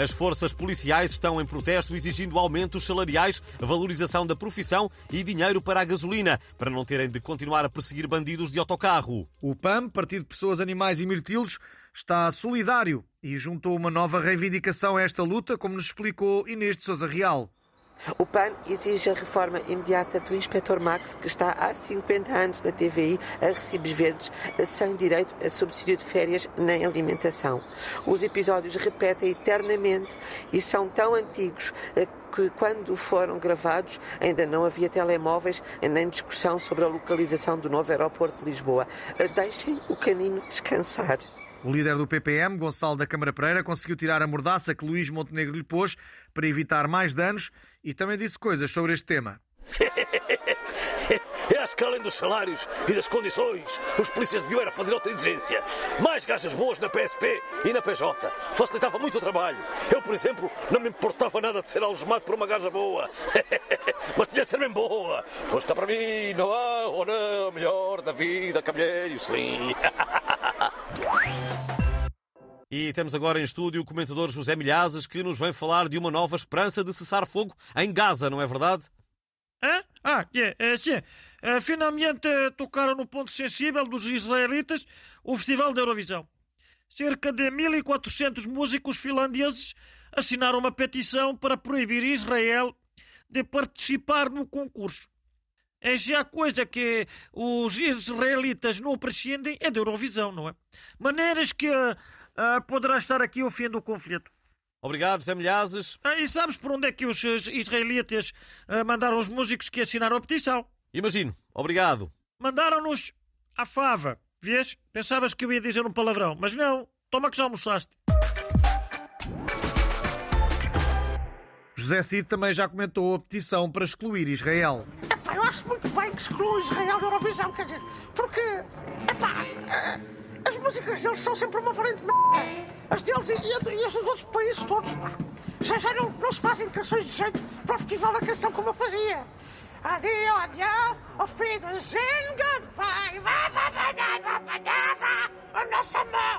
As forças policiais estão em protesto exigindo aumentos salariais, valorização da profissão e dinheiro para a gasolina, para não terem de continuar a perseguir bandidos de autocarro. O PAM, Partido de Pessoas, Animais e Mirtilos, está solidário e juntou uma nova reivindicação a esta luta, como nos explicou Inês de Sousa Real. O PAN exige a reforma imediata do Inspetor Max, que está há 50 anos na TVI a recibos verdes, sem direito a subsídio de férias nem alimentação. Os episódios repetem eternamente e são tão antigos eh, que, quando foram gravados, ainda não havia telemóveis nem discussão sobre a localização do novo aeroporto de Lisboa. Eh, deixem o canino descansar. O líder do PPM, Gonçalo da Câmara Pereira, conseguiu tirar a mordaça que Luís Montenegro lhe pôs para evitar mais danos e também disse coisas sobre este tema. É acho que além dos salários e das condições, os polícias deviam era fazer outra exigência. Mais gajas boas na PSP e na PJ. Facilitava muito o trabalho. Eu, por exemplo, não me importava nada de ser algemado por uma gaja boa. Mas tinha de ser bem boa. Pois cá para mim não há não melhor da vida que a mulher e o. E temos agora em estúdio o comentador José Milhazes que nos vem falar de uma nova esperança de cessar fogo em Gaza, não é verdade? Hã? Ah, é, é, sim. Uh, finalmente uh, tocaram no ponto sensível dos israelitas o Festival da Eurovisão. Cerca de 1.400 músicos finlandeses assinaram uma petição para proibir Israel de participar no concurso. É já coisa que os israelitas não prescindem é da Eurovisão, não é? Maneiras que uh, poderá estar aqui o fim do conflito. Obrigado, Zé Milhazes. Ah, e sabes por onde é que os israelitas uh, mandaram os músicos que assinaram a petição? Imagino. Obrigado. Mandaram-nos à fava. Vês? Pensavas que eu ia dizer um palavrão, mas não. Toma que já almoçaste. José Cid também já comentou a petição para excluir Israel acho muito bem que exclua Israel da Eurovisão, quer dizer, porque, epá, as músicas deles são sempre uma frente de merda. As deles e, e, e, as dos outros países todos, pá. Já já não, não se fazem canções de jeito para o Festival da Canção como eu fazia. Adio, adio, o fim do Zen, goodbye. O nosso amor.